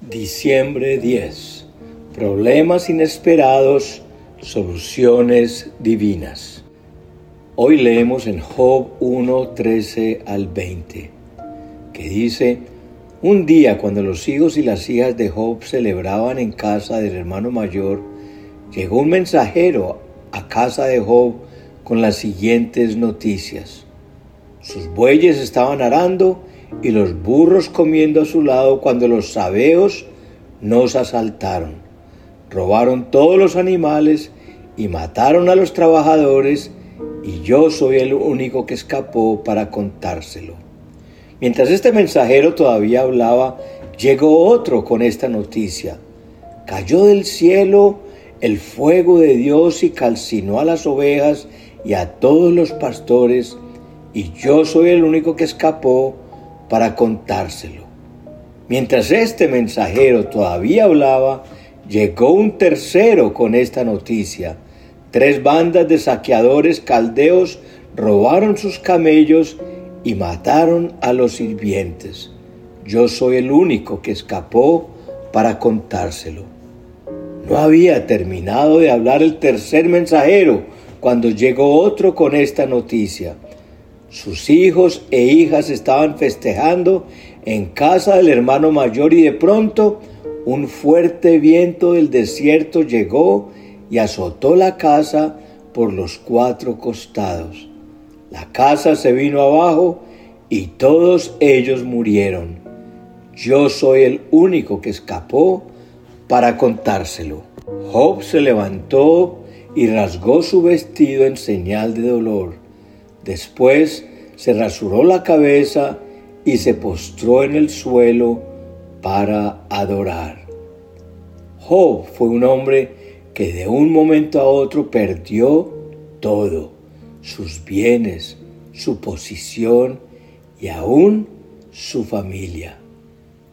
Diciembre 10. Problemas inesperados, soluciones divinas. Hoy leemos en Job 1, 13 al 20, que dice, un día cuando los hijos y las hijas de Job celebraban en casa del hermano mayor, llegó un mensajero a casa de Job con las siguientes noticias. Sus bueyes estaban arando y los burros comiendo a su lado cuando los sabeos nos asaltaron. Robaron todos los animales y mataron a los trabajadores y yo soy el único que escapó para contárselo. Mientras este mensajero todavía hablaba, llegó otro con esta noticia. Cayó del cielo el fuego de Dios y calcinó a las ovejas y a todos los pastores, y yo soy el único que escapó para contárselo. Mientras este mensajero todavía hablaba, llegó un tercero con esta noticia. Tres bandas de saqueadores caldeos robaron sus camellos y mataron a los sirvientes. Yo soy el único que escapó para contárselo. No había terminado de hablar el tercer mensajero cuando llegó otro con esta noticia. Sus hijos e hijas estaban festejando en casa del hermano mayor y de pronto un fuerte viento del desierto llegó y azotó la casa por los cuatro costados. La casa se vino abajo y todos ellos murieron. Yo soy el único que escapó para contárselo. Job se levantó y rasgó su vestido en señal de dolor. Después se rasuró la cabeza y se postró en el suelo para adorar. Job fue un hombre que de un momento a otro perdió todo, sus bienes, su posición y aún su familia.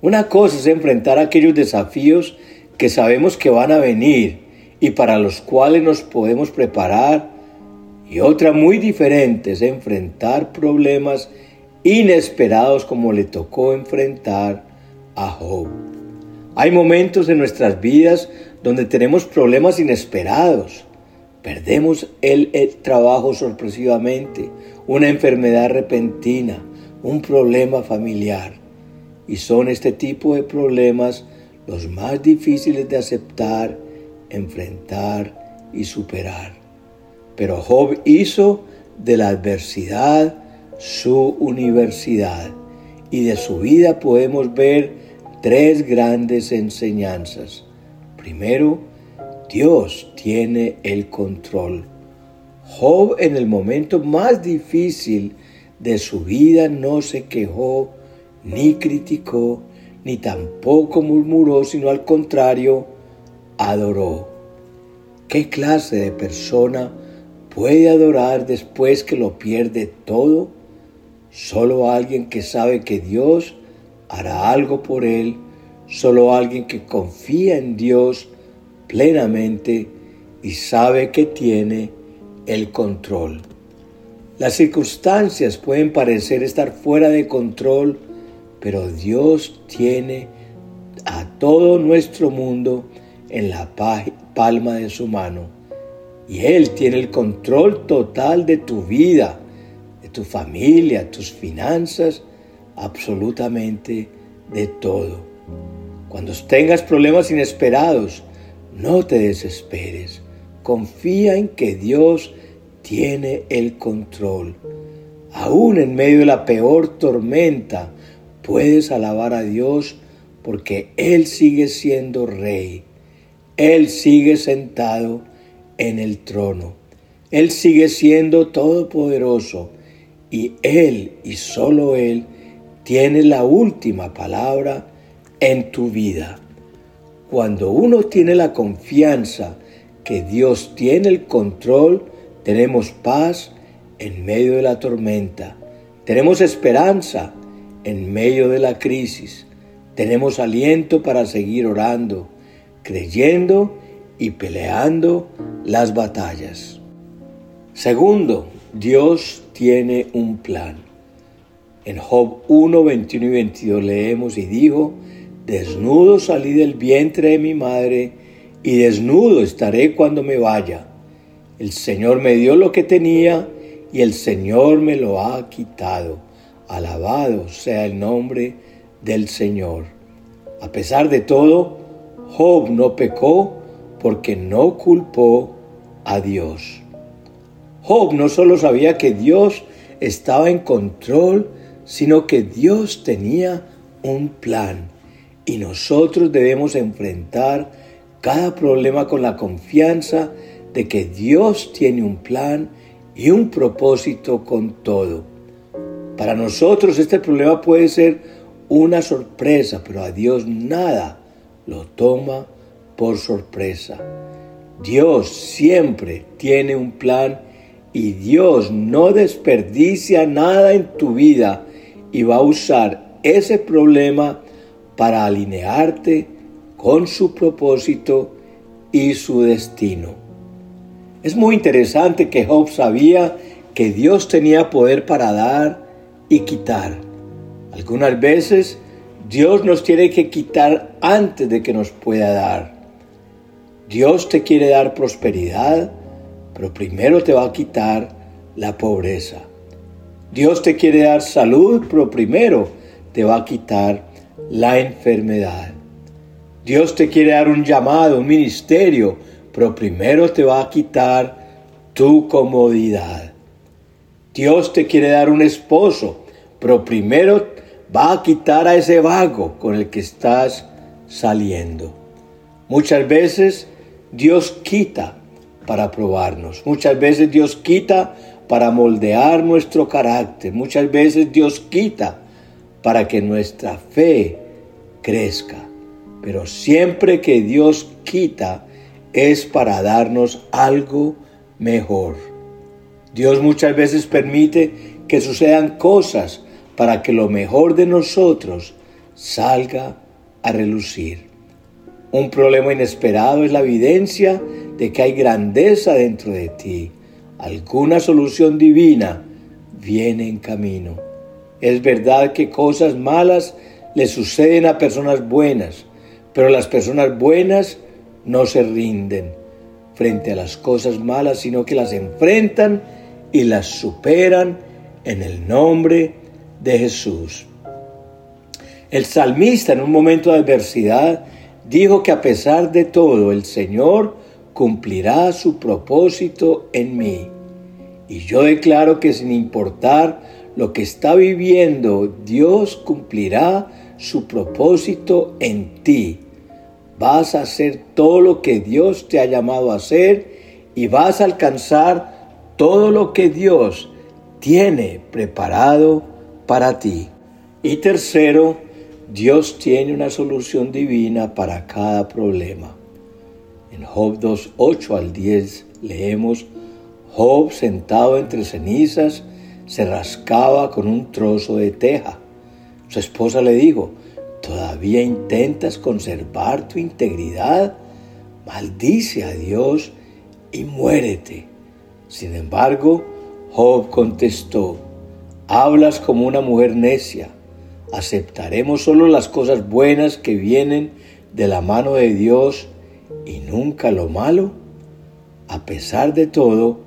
Una cosa es enfrentar aquellos desafíos que sabemos que van a venir y para los cuales nos podemos preparar y otra muy diferente es enfrentar problemas inesperados como le tocó enfrentar a Job. Hay momentos en nuestras vidas donde tenemos problemas inesperados. Perdemos el, el, trabajo sorpresivamente, una enfermedad repentina, un problema familiar. Y son este tipo de problemas los más difíciles de aceptar, enfrentar y superar. Pero Job hizo de la adversidad su universidad y de su vida podemos ver tres grandes enseñanzas. Primero, Dios tiene el control. Job en el momento más difícil de su vida no se quejó, ni criticó, ni tampoco murmuró, sino al contrario, adoró. ¿Qué clase de persona puede adorar después que lo pierde todo? Solo alguien que sabe que Dios hará algo por él, solo alguien que confía en Dios plenamente y sabe que tiene el control. Las circunstancias pueden parecer estar fuera de control, pero Dios tiene a todo nuestro mundo en la palma de su mano. Y Él tiene el control total de tu vida, de tu familia, tus finanzas, absolutamente de todo. Cuando tengas problemas inesperados, no te desesperes. Confía en que Dios tiene el control. Aún en medio de la peor tormenta, puedes alabar a Dios porque Él sigue siendo rey. Él sigue sentado en el trono. Él sigue siendo todopoderoso y Él y solo Él tiene la última palabra en tu vida. Cuando uno tiene la confianza que Dios tiene el control, tenemos paz en medio de la tormenta, tenemos esperanza en medio de la crisis, tenemos aliento para seguir orando, creyendo y peleando las batallas. Segundo, Dios tiene un plan. En Job 1, 21 y 22 leemos y dijo, desnudo salí del vientre de mi madre y desnudo estaré cuando me vaya. El Señor me dio lo que tenía y el Señor me lo ha quitado. Alabado sea el nombre del Señor. A pesar de todo, Job no pecó porque no culpó a Dios. Job no solo sabía que Dios estaba en control, sino que Dios tenía un plan y nosotros debemos enfrentar cada problema con la confianza de que Dios tiene un plan y un propósito con todo. Para nosotros este problema puede ser una sorpresa, pero a Dios nada lo toma por sorpresa. Dios siempre tiene un plan y Dios no desperdicia nada en tu vida y va a usar ese problema para alinearte con su propósito y su destino. Es muy interesante que Job sabía que Dios tenía poder para dar y quitar. Algunas veces Dios nos tiene que quitar antes de que nos pueda dar. Dios te quiere dar prosperidad, pero primero te va a quitar la pobreza. Dios te quiere dar salud, pero primero te va a quitar la enfermedad. Dios te quiere dar un llamado, un ministerio, pero primero te va a quitar tu comodidad. Dios te quiere dar un esposo, pero primero va a quitar a ese vago con el que estás saliendo. Muchas veces Dios quita para probarnos. Muchas veces Dios quita para moldear nuestro carácter. Muchas veces Dios quita para que nuestra fe crezca. Pero siempre que Dios quita es para darnos algo mejor. Dios muchas veces permite que sucedan cosas para que lo mejor de nosotros salga a relucir. Un problema inesperado es la evidencia de que hay grandeza dentro de ti. Alguna solución divina viene en camino. Es verdad que cosas malas le suceden a personas buenas, pero las personas buenas no se rinden frente a las cosas malas, sino que las enfrentan y las superan en el nombre de Jesús. El salmista en un momento de adversidad dijo que a pesar de todo el Señor cumplirá su propósito en mí. Y yo declaro que sin importar lo que está viviendo, Dios cumplirá su propósito en ti. Vas a hacer todo lo que Dios te ha llamado a hacer y vas a alcanzar todo lo que Dios tiene preparado para ti. Y tercero, Dios tiene una solución divina para cada problema. En Job 2, 8 al 10 leemos, Job sentado entre cenizas se rascaba con un trozo de teja. Su esposa le dijo, ¿todavía intentas conservar tu integridad? Maldice a Dios y muérete. Sin embargo, Job contestó, hablas como una mujer necia. ¿Aceptaremos solo las cosas buenas que vienen de la mano de Dios y nunca lo malo? A pesar de todo,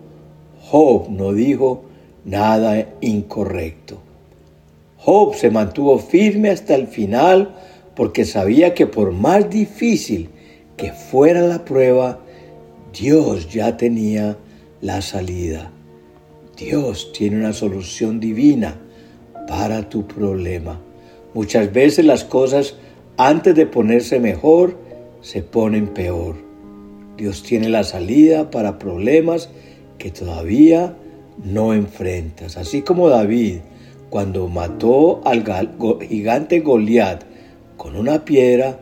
Job no dijo nada incorrecto. Job se mantuvo firme hasta el final porque sabía que por más difícil que fuera la prueba, Dios ya tenía la salida. Dios tiene una solución divina para tu problema. Muchas veces las cosas antes de ponerse mejor se ponen peor. Dios tiene la salida para problemas que todavía no enfrentas. Así como David, cuando mató al gigante Goliat con una piedra,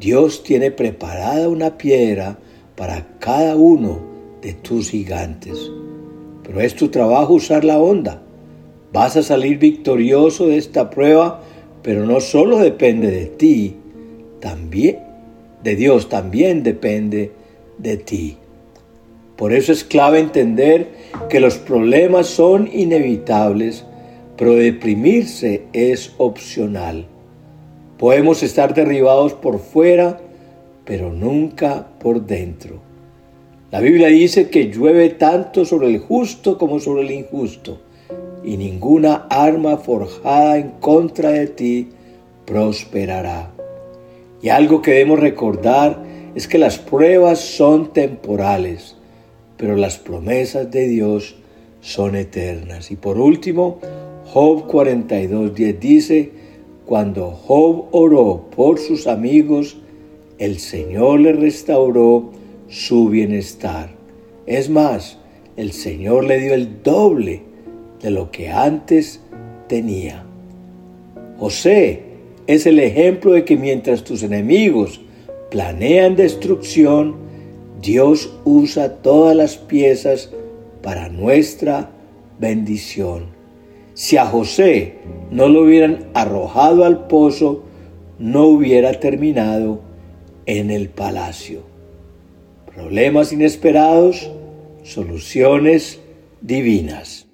Dios tiene preparada una piedra para cada uno de tus gigantes. Pero es tu trabajo usar la onda. Vas a salir victorioso de esta prueba, pero no solo depende de ti, también de Dios también depende de ti. Por eso es clave entender que los problemas son inevitables, pero deprimirse es opcional. Podemos estar derribados por fuera, pero nunca por dentro. La Biblia dice que llueve tanto sobre el justo como sobre el injusto, y ninguna arma forjada en contra de ti prosperará. Y algo que debemos recordar es que las pruebas son temporales, pero las promesas de Dios son eternas. Y por último, Job 42.10 dice, cuando Job oró por sus amigos, el Señor le restauró su bienestar. Es más, el Señor le dio el doble de lo que antes tenía. José es el ejemplo de que mientras tus enemigos planean destrucción, Dios usa todas las piezas para nuestra bendición. Si a José no lo hubieran arrojado al pozo, no hubiera terminado en el palacio. Problemas inesperados, soluciones divinas.